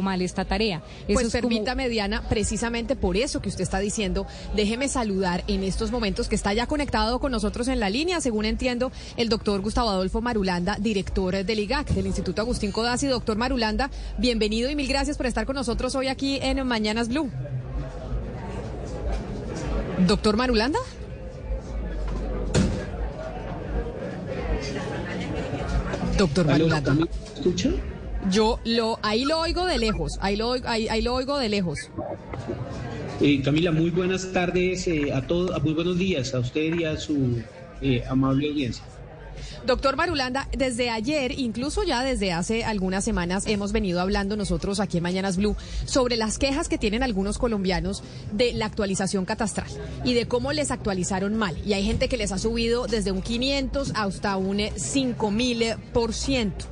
Mal esta tarea. Eso Pues es como- permítame, Diana, precisamente por eso que usted está diciendo, déjeme saludar en estos momentos que está ya conectado con nosotros en la línea, según entiendo, el doctor Gustavo Adolfo Marulanda, director del IGAC, del Instituto Agustín Codazzi. Doctor Marulanda, bienvenido y mil gracias por estar con nosotros hoy aquí en Mañanas Blue. Doctor Marulanda. Doctor Marulanda. ¿Me escucha? Yo lo, ahí lo oigo de lejos, ahí lo, ahí, ahí lo oigo de lejos. Eh, Camila, muy buenas tardes eh, a todos, muy buenos días a usted y a su eh, amable audiencia. Doctor Marulanda, desde ayer, incluso ya desde hace algunas semanas, hemos venido hablando nosotros aquí en Mañanas Blue sobre las quejas que tienen algunos colombianos de la actualización catastral y de cómo les actualizaron mal. Y hay gente que les ha subido desde un 500 hasta un eh, 5000 por ciento.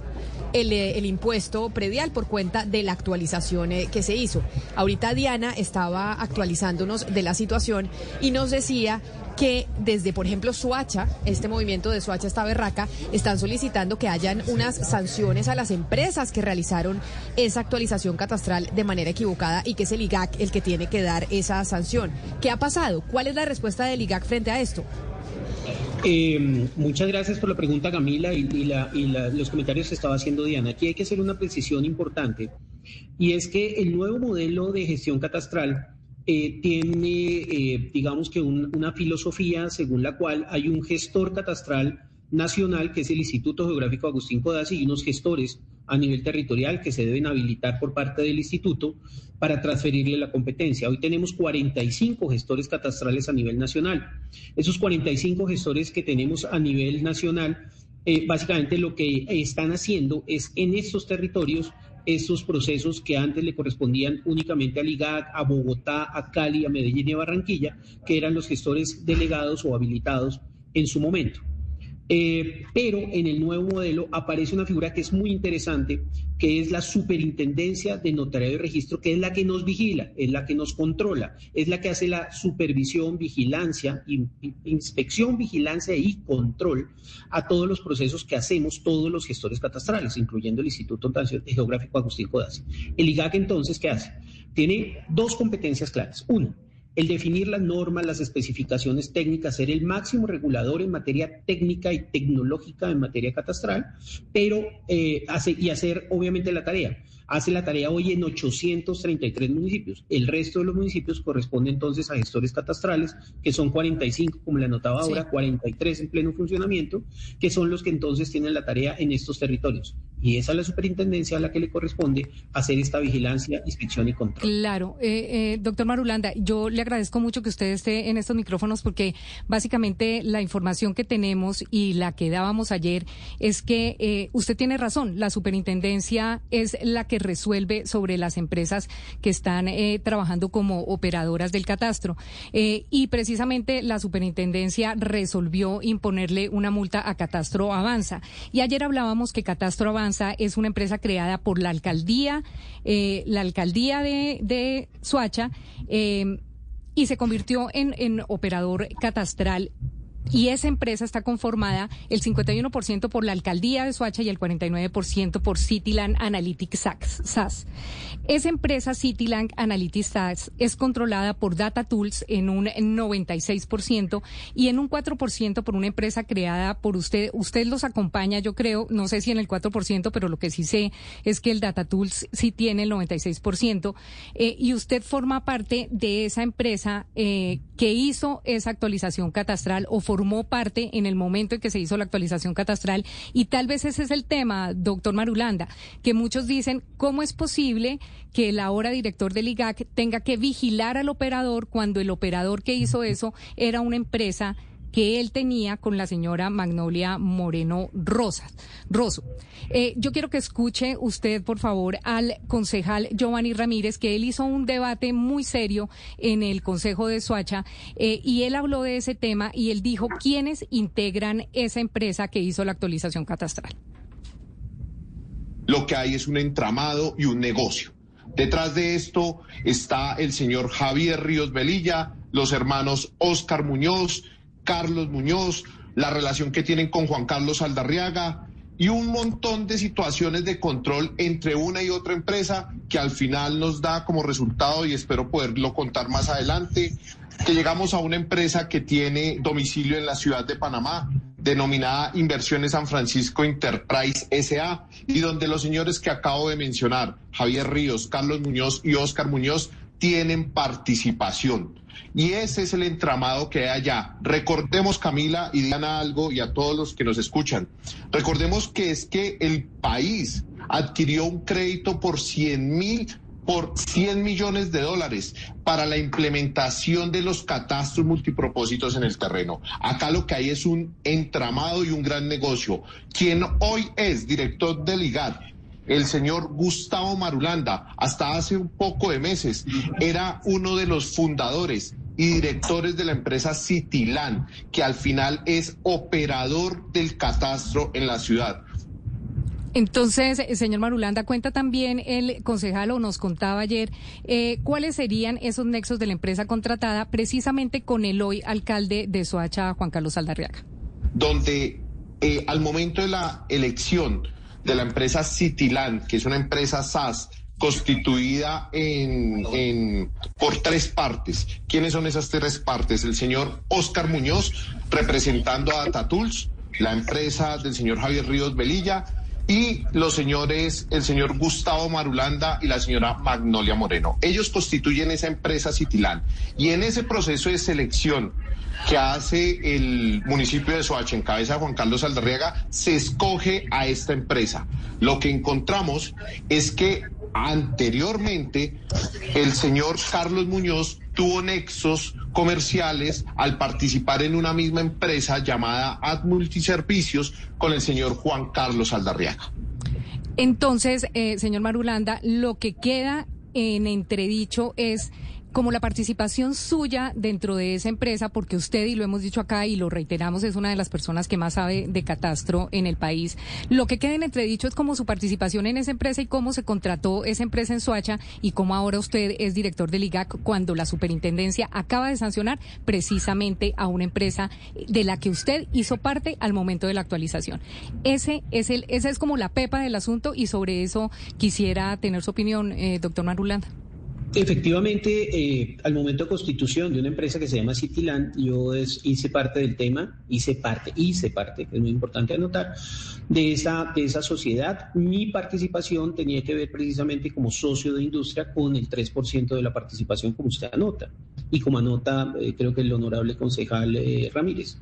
El, eh, el impuesto predial por cuenta de la actualización eh, que se hizo. Ahorita Diana estaba actualizándonos de la situación y nos decía que desde, por ejemplo, Suacha, este movimiento de Suacha esta berraca, están solicitando que hayan unas sanciones a las empresas que realizaron esa actualización catastral de manera equivocada y que es el IGAC el que tiene que dar esa sanción. ¿Qué ha pasado? ¿Cuál es la respuesta del IGAC frente a esto? Eh, muchas gracias por la pregunta, Camila, y, la- los comentarios que estaba haciendo Diana. Aquí hay que hacer una precisión importante, y es que el nuevo modelo de gestión catastral eh, tiene, eh, digamos que un- una filosofía según la cual hay un gestor catastral nacional, que es el Instituto Geográfico Agustín Codazzi, y unos gestores a nivel territorial que se deben habilitar por parte del instituto para transferirle la competencia. Hoy tenemos 45 gestores catastrales a nivel nacional. Esos 45 gestores que tenemos a nivel nacional, eh, básicamente lo que están haciendo es en estos territorios estos procesos que antes le correspondían únicamente al IGAC, a Bogotá, a Cali, a Medellín y a Barranquilla, que eran los gestores delegados o habilitados en su momento. Eh, pero en el nuevo modelo aparece una figura que es muy interesante, que es la superintendencia de notariado y registro, que es la que nos vigila, es la que nos controla, es la que hace la supervisión, vigilancia, in- in- inspección, vigilancia y control a todos los procesos que hacemos todos los gestores catastrales, incluyendo el Instituto Geográfico Agustín Codazzi. El IGAC entonces, ¿qué hace? Tiene dos competencias claras. Una, el definir las normas, las especificaciones técnicas, ser el máximo regulador en materia técnica y tecnológica en materia catastral, pero eh, y hacer obviamente la tarea. Hace la tarea hoy en 833 municipios. El resto de los municipios corresponde entonces a gestores catastrales, que son 45, como le anotaba Sí. ahora, 43 en pleno funcionamiento, que son los que entonces tienen la tarea en estos territorios. Y esa es la superintendencia a la que le corresponde hacer esta vigilancia, inspección y control. Claro, eh, eh, doctor Marulanda, yo le agradezco mucho que usted esté en estos micrófonos porque básicamente la información que tenemos y la que dábamos ayer es que eh, usted tiene razón, la superintendencia es la que resuelve sobre las empresas que están eh, trabajando como operadoras del catastro Eh, y precisamente la superintendencia resolvió imponerle una multa a Catastro Avanza. Y ayer hablábamos que Catastro Avanza es una empresa creada por la alcaldía, eh, la alcaldía de, de Suacha, y se convirtió en, en operador catastral. Y esa empresa está conformada el 51% por la alcaldía de Soacha y el 49% por Cityland Analytics SAS-. Esa empresa Cityland Analytics SAS es controlada por Data Tools en un 96% y en un 4% por una empresa creada por usted. Usted los acompaña, yo creo, no sé si en el 4%, pero lo que sí sé es que el Data Tools sí tiene el 96%. eh, y usted forma parte de esa empresa eh, que hizo esa actualización catastral o formó parte en el momento en que se hizo la actualización catastral. Y tal vez ese es el tema, doctor Marulanda, que muchos dicen, ¿cómo es posible que el ahora director del IGAC tenga que vigilar al operador cuando el operador que hizo eso era una empresa que él tenía con la señora Magnolia Moreno Rosas. Rosso. Eh, yo quiero que escuche usted, por favor, al concejal Giovanni Ramírez, que él hizo un debate muy serio en el Consejo de Soacha eh, y él habló de ese tema y él dijo quiénes integran esa empresa que hizo la actualización catastral. Lo que hay es un entramado y un negocio. Detrás de esto está el señor Javier Ríos Velilla, los hermanos Oscar Muñoz, Carlos Muñoz, la relación que tienen con Juan Carlos Aldarriaga y un montón de situaciones de control entre una y otra empresa que al final nos da como resultado, y espero poderlo contar más adelante, que llegamos a una empresa que tiene domicilio en la ciudad de Panamá, denominada Inversiones San Francisco Enterprise SA, y donde los señores que acabo de mencionar, Javier Ríos, Carlos Muñoz y Óscar Muñoz, tienen participación. Y ese es el entramado que hay allá. Recordemos, Camila y Diana, algo y a todos los que nos escuchan. Recordemos que es que el país adquirió un crédito por 100 mil por 100 millones de dólares para la implementación de los catastros multipropósitos en el terreno. Acá lo que hay es un entramado y un gran negocio. Quien hoy es director del IGAD, el señor Gustavo Marulanda, hasta hace un poco de meses, era uno de los fundadores y directores de la empresa Citilán, que al final es operador del catastro en la ciudad. Entonces, eh, señor Marulanda, cuenta también el concejal o nos contaba ayer eh, cuáles serían esos nexos de la empresa contratada precisamente con el hoy alcalde de Soacha, Juan Carlos Aldarriaga. Donde eh, al momento de la elección de la empresa Citilán, que es una empresa SAS, constituida en, por tres partes. ¿Quiénes son esas tres partes? El señor Oscar Muñoz, representando a Tatools, la empresa del señor Javier Ríos Velilla, y los señores, el señor Gustavo Marulanda y la señora Magnolia Moreno. Ellos constituyen esa empresa Citilán. Y en ese proceso de selección que hace el municipio de Soacha en cabeza de Juan Carlos Aldarriaga, se escoge a esta empresa. Lo que encontramos es que anteriormente el señor Carlos Muñoz tuvo nexos comerciales al participar en una misma empresa llamada Ad Multiservicios con el señor Juan Carlos Aldarriaga. Entonces, eh, señor Marulanda, lo que queda en entredicho es como la participación suya dentro de esa empresa, porque usted, y lo hemos dicho acá y lo reiteramos, es una de las personas que más sabe de catastro en el país, lo que queda en entredicho es como su participación en esa empresa y cómo se contrató esa empresa en Soacha y cómo ahora usted es director del IGAC cuando la superintendencia acaba de sancionar precisamente a una empresa de la que usted hizo parte al momento de la actualización. Ese es el, esa es como la pepa del asunto y sobre eso quisiera tener su opinión, eh, doctor Marulanda. Efectivamente, eh, al momento de constitución de una empresa que se llama Cityland, yo hice parte del tema, hice parte, hice parte, es muy importante anotar, de esa, de esa sociedad. Mi participación tenía que ver precisamente como socio de industria con el 3% de la participación, como usted anota, y como anota eh, creo que el honorable concejal eh, Ramírez.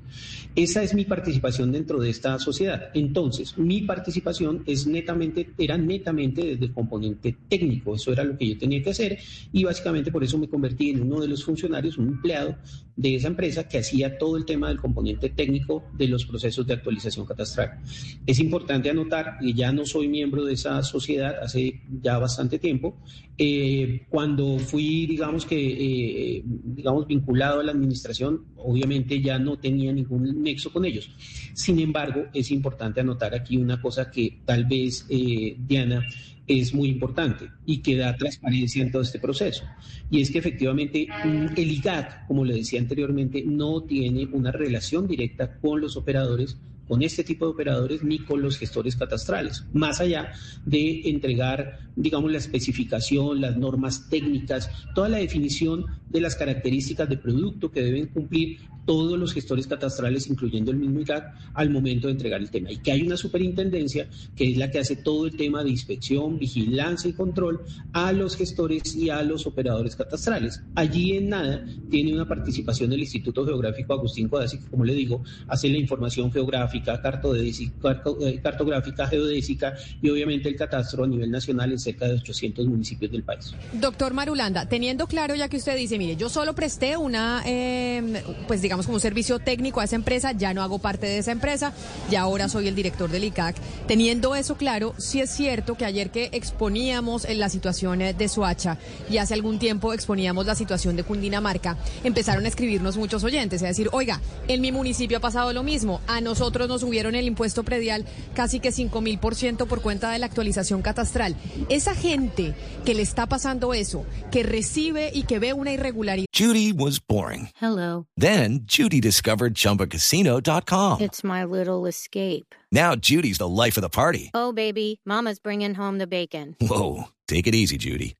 Esa es mi participación dentro de esta sociedad. Entonces, mi participación es netamente, era netamente desde el componente técnico, eso era lo que yo tenía que hacer y básicamente por eso me convertí en uno de los funcionarios, un empleado de esa empresa que hacía todo el tema del componente técnico de los procesos de actualización catastral. Es importante anotar que ya no soy miembro de esa sociedad hace ya bastante tiempo. Eh, cuando fui, digamos que, eh, digamos, vinculado a la administración, obviamente ya no tenía ningún nexo con ellos. Sin embargo, es importante anotar aquí una cosa que tal vez, eh, Diana, es muy importante y que da transparencia en todo este proceso. Y es que efectivamente mm, el IGAC, como le decía anteriormente, no tiene una relación directa con los operadores con este tipo de operadores ni con los gestores catastrales, más allá de entregar, digamos, la especificación, las normas técnicas, toda la definición de las características de producto que deben cumplir todos los gestores catastrales, incluyendo el mismo IGAC, al momento de entregar el tema. Y que hay una superintendencia que es la que hace todo el tema de inspección, vigilancia y control a los gestores y a los operadores catastrales. Allí en nada tiene una participación del Instituto Geográfico Agustín Codazzi, que como le digo, hace la información geográfica eh, cartográfica, geodésica y obviamente el catastro a nivel nacional en cerca de 800 municipios del país. Doctor Marulanda, teniendo claro ya que usted dice, mire, yo solo presté una, em, pues digamos como un servicio técnico a esa empresa, ya no hago parte de esa empresa, ya ahora soy el director del ICAC. Teniendo eso claro, sí es cierto que ayer que exponíamos en la situación eh, de Soacha y hace algún tiempo exponíamos la situación de Cundinamarca, empezaron a escribirnos muchos oyentes, es decir, oiga, en mi municipio ha pasado lo mismo, a nosotros nos subieron el impuesto predial casi que 5 mil por ciento por cuenta de la actualización catastral. Esa gente que le está pasando eso, que recibe y que ve una irregularidad. Judy was boring. Hello. Then Judy discovered chumbacasino.com. It's my little escape. Now Judy's the life of the party. Oh, baby, Mama's bringing home the bacon. Whoa. Take it easy, Judy.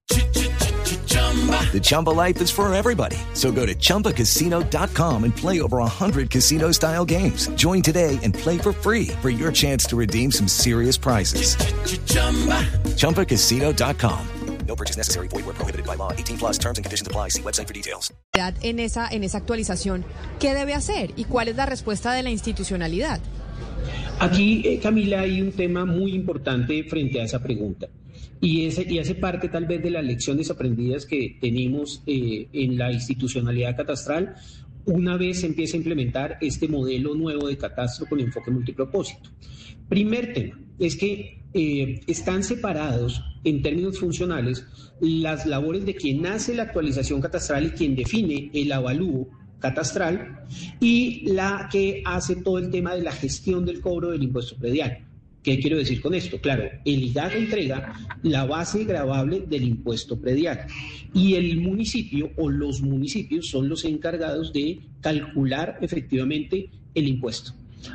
The Chumba life is for everybody. So go to ChumbaCasino.com and play over 100 casino style games. Join today and play for free for your chance to redeem some serious prizes. ChumbaCasino.com. No purchase necessary. Void where prohibited by law. 18 plus terms and conditions apply. See website for details. En esa, en esa actualización, ¿qué debe hacer y cuál es la respuesta de la institucionalidad? Aquí, eh, Camila, hay un tema muy importante frente a esa pregunta. Y, ese, y hace parte tal vez de las lecciones aprendidas que tenemos eh, en la institucionalidad catastral una vez se empieza a implementar este modelo nuevo de catastro con enfoque multipropósito. Primer tema es que eh, están separados en términos funcionales las labores de quien hace la actualización catastral y quien define el avalúo catastral y la que hace todo el tema de la gestión del cobro del impuesto predial. ¿Qué quiero decir con esto? Claro, el IGAC entrega la base gravable del impuesto predial y el municipio o los municipios son los encargados de calcular efectivamente el impuesto.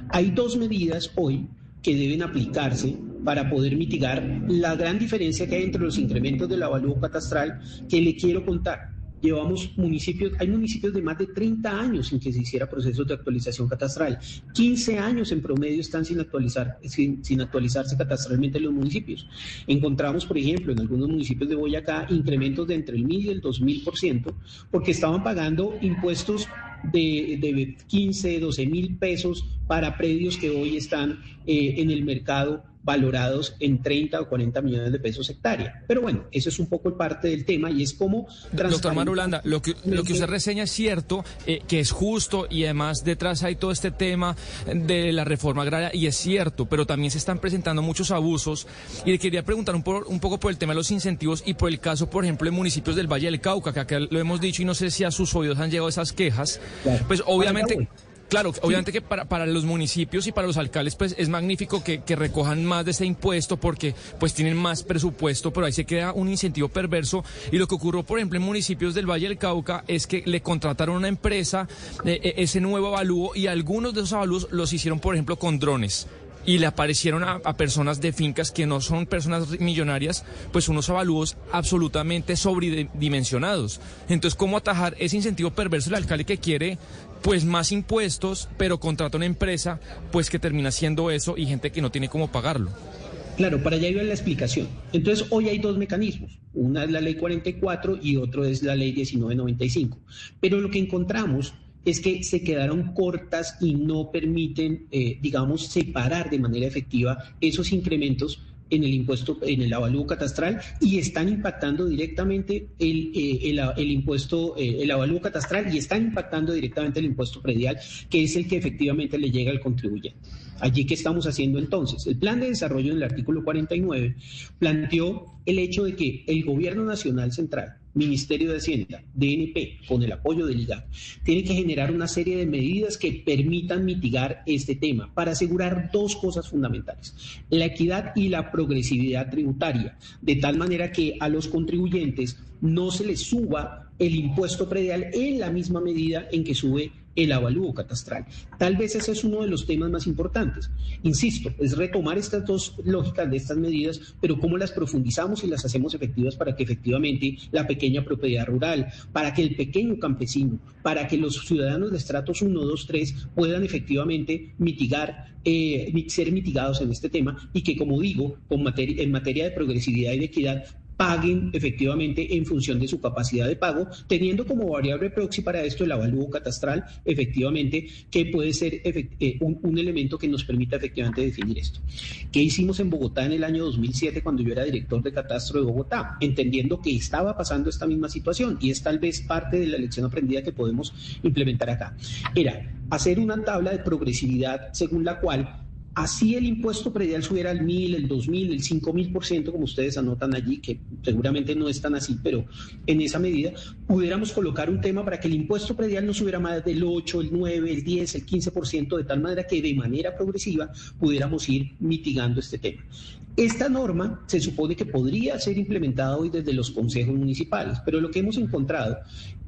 Hay dos medidas hoy que deben aplicarse para poder mitigar la gran diferencia que hay entre los incrementos del avalúo catastral que le quiero contar llevamos municipios, hay municipios de más de 30 años sin que se hiciera procesos de actualización catastral. 15 años en promedio están sin actualizar, sin, sin actualizarse catastralmente los municipios. Encontramos, por ejemplo, en algunos municipios de Boyacá incrementos de entre el 1000 y el 2000%, porque estaban pagando impuestos de, de 15, 12 mil pesos para predios que hoy están eh, en el mercado valorados en 30 o 40 millones de pesos hectárea. Pero bueno, eso es un poco parte del tema y es como... Doctor Marulanda, lo que, lo que usted reseña es cierto, eh, que es justo y además detrás hay todo este tema de la reforma agraria y es cierto, pero también se están presentando muchos abusos y le quería preguntar un, un poco por el tema de los incentivos y por el caso, por ejemplo, de municipios del Valle del Cauca, que acá lo hemos dicho y no sé si a sus oídos han llegado esas quejas. Pues obviamente... Claro, obviamente que para, para los municipios y para los alcaldes pues es magnífico que, que, recojan más de ese impuesto porque pues tienen más presupuesto, pero ahí se crea un incentivo perverso. Y lo que ocurrió por ejemplo en municipios del Valle del Cauca es que le contrataron a una empresa eh, ese nuevo avalúo y algunos de esos avalúos los hicieron por ejemplo con drones. Y le aparecieron a, a, personas de fincas que no son personas millonarias, pues unos avalúos absolutamente sobredimensionados. Entonces, ¿cómo atajar ese incentivo perverso del alcalde que quiere pues más impuestos, pero contrata una empresa, pues que termina haciendo eso y gente que no tiene cómo pagarlo. Claro, para allá iba la explicación. Entonces, hoy hay dos mecanismos. Una es la ley 44 y otro es la ley 1995. Pero lo que encontramos es que se quedaron cortas y no permiten, eh, digamos, separar de manera efectiva esos incrementos en el impuesto, en el avalúo catastral y están impactando directamente el, eh, el, impuesto, eh, el avalúo catastral y están impactando directamente el impuesto predial, que es el que efectivamente le llega al contribuyente. Allí, ¿qué estamos haciendo entonces? El plan de desarrollo en el artículo 49 planteó el hecho de que el gobierno nacional central Ministerio de Hacienda, DNP, con el apoyo del IGAP, tiene que generar una serie de medidas que permitan mitigar este tema para asegurar dos cosas fundamentales, la equidad y la progresividad tributaria, de tal manera que a los contribuyentes no se les suba el impuesto predial en la misma medida en que sube el avalúo catastral. Tal vez ese es uno de los temas más importantes. Insisto, es retomar estas dos lógicas de estas medidas, pero cómo las profundizamos y las hacemos efectivas para que efectivamente la pequeña propiedad rural, para que el pequeño campesino, para que los ciudadanos de estratos 1, 2, 3 puedan efectivamente mitigar, eh, ser mitigados en este tema y que, como digo, con en materia de progresividad y de equidad, paguen efectivamente en función de su capacidad de pago, teniendo como variable proxy para esto el avalúo catastral, efectivamente, que puede ser eh, un, elemento que nos permita efectivamente definir esto. ¿Qué hicimos en Bogotá en el año 2007 cuando yo era director de catastro de Bogotá? Entendiendo que estaba pasando esta misma situación y es tal vez parte de la lección aprendida que podemos implementar acá. Era hacer una tabla de progresividad según la cual Así el impuesto predial subiera al mil, el dos mil, el cinco mil por ciento, como ustedes anotan allí, que seguramente no es tan así, pero en esa medida pudiéramos colocar un tema para que el impuesto predial no subiera más del 8, el 9, el 10, el 15 por ciento, de tal manera que de manera progresiva pudiéramos ir mitigando este tema. Esta norma se supone que podría ser implementada hoy desde los consejos municipales, pero lo que hemos encontrado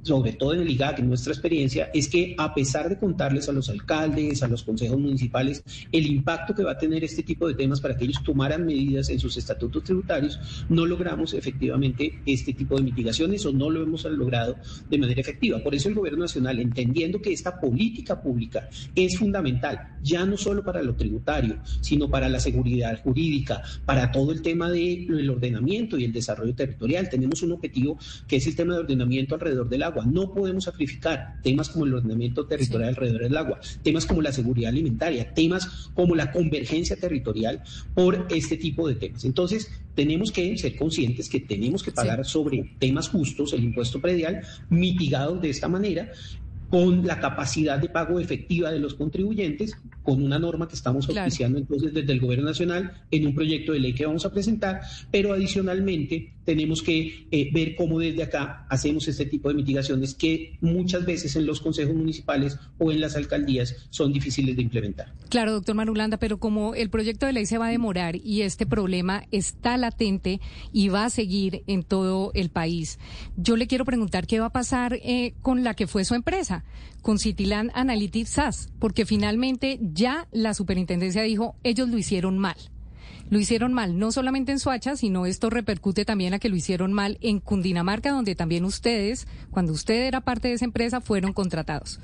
sobre todo en el IGAC, en nuestra experiencia, es que a pesar de contarles a los alcaldes, a los consejos municipales, el impacto que va a tener este tipo de temas para que ellos tomaran medidas en sus estatutos tributarios, no logramos efectivamente este tipo de mitigaciones o no lo hemos logrado de manera efectiva. Por eso el Gobierno Nacional, entendiendo que esta política pública es fundamental, ya no solo para lo tributario, sino para la seguridad jurídica, para todo el tema del ordenamiento y el desarrollo territorial, tenemos un objetivo que es el tema de ordenamiento alrededor del agua. No podemos sacrificar temas como el ordenamiento territorial alrededor del agua, temas como la seguridad alimentaria, temas como la convergencia territorial por este tipo de temas. Entonces, tenemos que ser conscientes que tenemos que pagar sobre temas justos el impuesto predial mitigado de esta manera con la capacidad de pago efectiva de los contribuyentes, con una norma que estamos auspiciando entonces desde el Gobierno Nacional en un proyecto de ley que vamos a presentar, pero adicionalmente tenemos que eh, ver cómo desde acá hacemos este tipo de mitigaciones que muchas veces en los consejos municipales o en las alcaldías son difíciles de implementar. Claro, doctor Marulanda, pero como el proyecto de ley se va a demorar y este problema está latente y va a seguir en todo el país, yo le quiero preguntar qué va a pasar eh, con la que fue su empresa, con Cityland Analytics SAS, porque finalmente ya la superintendencia dijo, ellos lo hicieron mal lo hicieron mal, no solamente en Suacha, sino esto repercute también a que lo hicieron mal en Cundinamarca, donde también ustedes, cuando usted era parte de esa empresa, fueron contratados.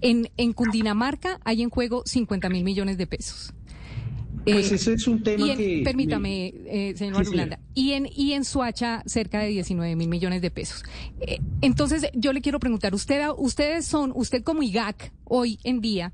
En, en Cundinamarca hay en juego 50 mil millones de pesos. Pues ese es un tema que... Permítame, eh, señor Y en, y en Suacha, cerca de 19 mil millones de pesos. Eh, entonces, yo le quiero preguntar, usted, ustedes son, usted como IGAC, hoy en día,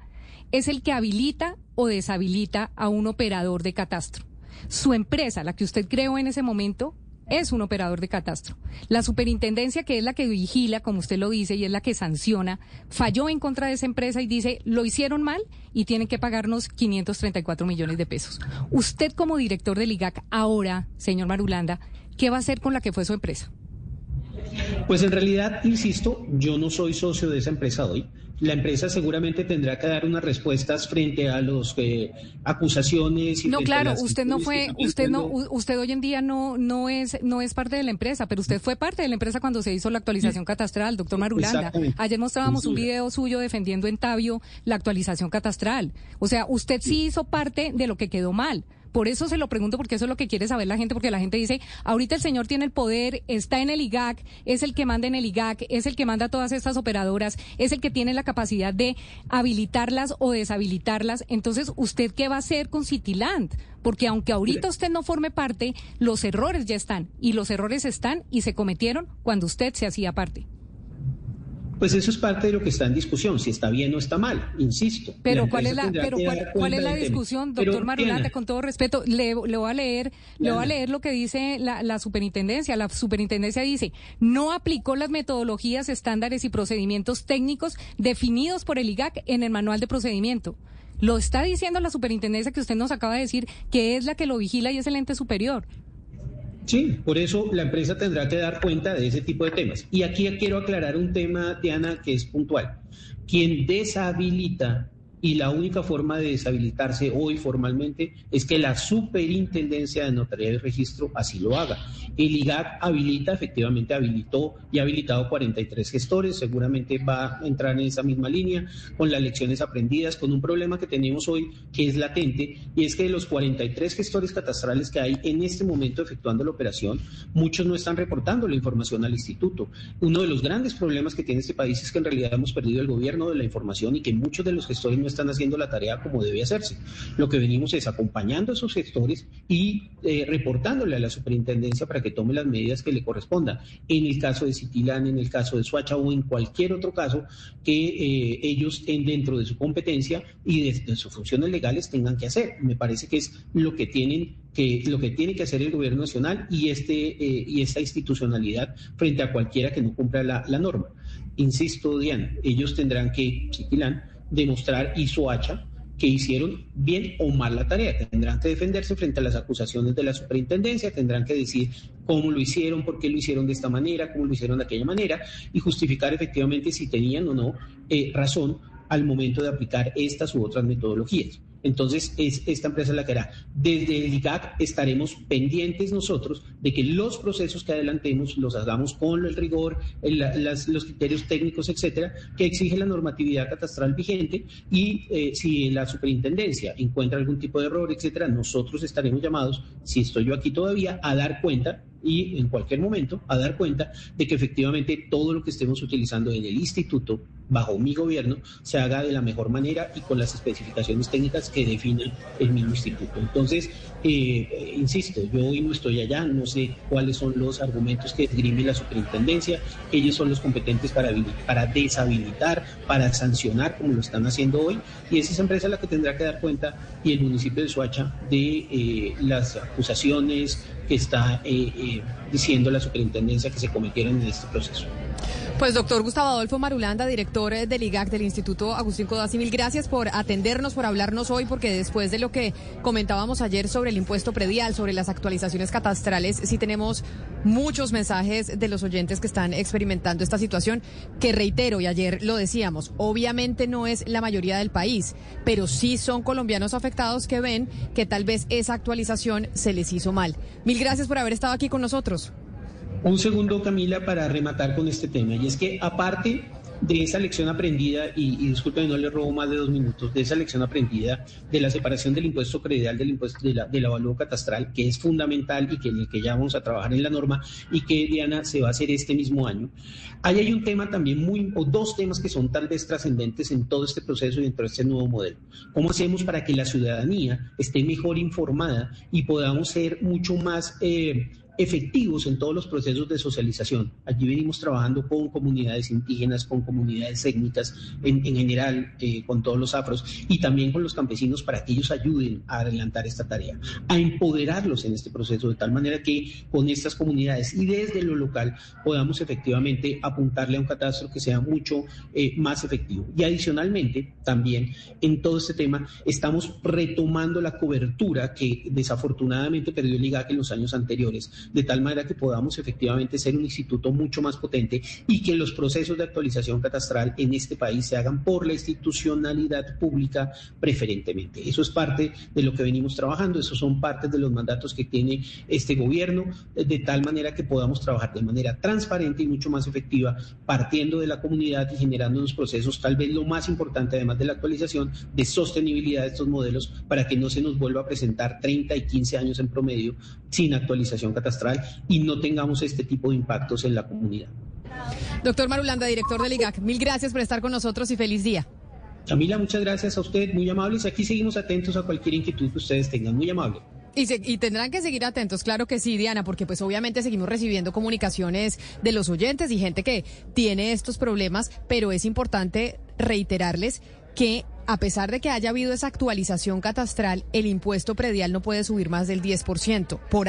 es el que habilita o deshabilita a un operador de catastro. Su empresa, la que usted creó en ese momento, es un operador de catastro. La superintendencia, que es la que vigila, como usted lo dice, y es la que sanciona, falló en contra de esa empresa y dice, lo hicieron mal y tienen que pagarnos 534 millones de pesos. Usted como director del IGAC, ahora, señor Marulanda, ¿qué va a hacer con la que fue su empresa? Pues en realidad, insisto, yo no soy socio de esa empresa hoy la empresa seguramente tendrá que dar unas respuestas frente a los eh, acusaciones. Y no, claro, usted no fue, usted no, usted hoy en día no no es no es parte de la empresa, pero usted fue parte de la empresa cuando se hizo la actualización catastral, doctor Marulanda. Ayer mostrábamos un video suyo defendiendo en Tabio la actualización catastral. O sea, usted sí hizo parte de lo que quedó mal. Por eso se lo pregunto, porque eso es lo que quiere saber la gente, porque la gente dice, ahorita el señor tiene el poder, está en el IGAC, es el que manda en el IGAC, es el que manda a todas estas operadoras, es el que tiene la capacidad de habilitarlas o deshabilitarlas. Entonces, ¿usted qué va a hacer con Cityland? Porque aunque ahorita usted no forme parte, los errores ya están, y los errores están y se cometieron cuando usted se hacía parte. Pues eso es parte de lo que está en discusión, si está bien o está mal, insisto. Pero ¿cuál es la, pero cuál, es la discusión, doctor Marulanda, con todo respeto? Le, le, voy a leer, le voy a leer lo que dice la, la superintendencia. La superintendencia dice, no aplicó las metodologías, estándares y procedimientos técnicos definidos por el IGAC en el manual de procedimiento. Lo está diciendo la superintendencia que usted nos acaba de decir, que es la que lo vigila y es el ente superior. Sí, por eso la empresa tendrá que dar cuenta de ese tipo de temas. Y aquí quiero aclarar un tema, Diana, que es puntual. Quien deshabilita y la única forma de deshabilitarse hoy formalmente es que la superintendencia de notaría y registro así lo haga. El IGAC habilita, efectivamente habilitó y ha habilitado 43 gestores, seguramente va a entrar en esa misma línea con las lecciones aprendidas, con un problema que tenemos hoy que es latente y es que de los 43 gestores catastrales que hay en este momento efectuando la operación, muchos no están reportando la información al instituto. Uno de los grandes problemas que tiene este país es que en realidad hemos perdido el gobierno de la información y que muchos de los gestores no están haciendo la tarea como debe hacerse. Lo que venimos es acompañando a esos gestores y eh, reportándole a la superintendencia para que tome las medidas que le correspondan. En el caso de Citilán, en el caso de Suacha o en cualquier otro caso que eh, ellos estén dentro de su competencia y de, sus funciones legales tengan que hacer. Me parece que es lo que tienen que lo que tiene que hacer el gobierno nacional y este eh, y esta institucionalidad frente a cualquiera que no cumpla la, la norma. Insisto, Diana, ellos tendrán que, demostrar y Soacha que hicieron bien o mal la tarea. Tendrán que defenderse frente a las acusaciones de la superintendencia, tendrán que decir cómo lo hicieron, por qué lo hicieron de esta manera, cómo lo hicieron de aquella manera y justificar efectivamente si tenían o no eh, razón al momento de aplicar estas u otras metodologías. Entonces, es esta empresa la que hará. Desde el IGAC estaremos pendientes nosotros de que los procesos que adelantemos los hagamos con el rigor, los criterios técnicos, etcétera, que exige la normatividad catastral vigente y eh, si la superintendencia encuentra algún tipo de error, etcétera, nosotros estaremos llamados, si estoy yo aquí todavía, a dar cuenta y en cualquier momento a dar cuenta de que efectivamente todo lo que estemos utilizando en el instituto bajo mi gobierno se haga de la mejor manera y con las especificaciones técnicas que define el mismo instituto. Entonces, eh, insisto, yo hoy no estoy allá, no sé cuáles son los argumentos que esgrime la superintendencia, ellos son los competentes para, para deshabilitar, para sancionar como lo están haciendo hoy y es esa empresa la que tendrá que dar cuenta y el municipio de Suacha de eh, las acusaciones, que está eh, eh, diciendo la superintendencia que se cometieron en este proceso. Pues doctor Gustavo Adolfo Marulanda, director eh, del IGAC del Instituto Agustín Codazzi, mil gracias por atendernos, por hablarnos hoy, porque después de lo que comentábamos ayer sobre el impuesto predial, sobre las actualizaciones catastrales, sí tenemos muchos mensajes de los oyentes que están experimentando esta situación, que reitero, y ayer lo decíamos, obviamente no es la mayoría del país, pero sí son colombianos afectados que ven que tal vez esa actualización se les hizo mal. Mil gracias por haber estado aquí con nosotros. Un segundo, Camila, para rematar con este tema, y es que aparte de esa lección aprendida, y, y no le robo más de dos minutos, de esa lección aprendida de la separación del impuesto predial del impuesto de la, del avalúo catastral, que es fundamental y que en el que ya vamos a trabajar en la norma y que, Diana, se va a hacer este mismo año. Ahí hay un tema también muy, o dos temas que son tal vez trascendentes en todo este proceso y dentro de este nuevo modelo. ¿Cómo hacemos para que la ciudadanía esté mejor informada y podamos ser mucho más... Eh, efectivos en todos los procesos de socialización. Allí venimos trabajando con comunidades indígenas, con comunidades étnicas en, general, eh, con todos los afros y también con los campesinos para que ellos ayuden a adelantar esta tarea, a empoderarlos en este proceso de tal manera que con estas comunidades y desde lo local podamos efectivamente apuntarle a un catastro que sea mucho eh, más efectivo. Y adicionalmente, también en todo este tema estamos retomando la cobertura que desafortunadamente perdió el IGAC en los años anteriores de tal manera que podamos efectivamente ser un instituto mucho más potente y que los procesos de actualización catastral en este país se hagan por la institucionalidad pública preferentemente. Eso es parte de lo que venimos trabajando, esos son partes de los mandatos que tiene este gobierno, de tal manera que podamos trabajar de manera transparente y mucho más efectiva, partiendo de la comunidad y generando unos procesos, tal vez lo más importante, además de la actualización, de sostenibilidad de estos modelos para que no se nos vuelva a presentar 30 y 15 años en promedio sin actualización catastral y no tengamos este tipo de impactos en la comunidad. Doctor Marulanda, director del IGAC, mil gracias por estar con nosotros y feliz día. Camila, muchas gracias a usted, muy amables. Aquí seguimos atentos a cualquier inquietud que ustedes tengan, muy amable. Y, y, tendrán que seguir atentos, claro que sí, Diana, porque pues obviamente seguimos recibiendo comunicaciones de los oyentes y gente que tiene estos problemas, pero es importante reiterarles que a pesar de que haya habido esa actualización catastral, el impuesto predial no puede subir más del 10%. Por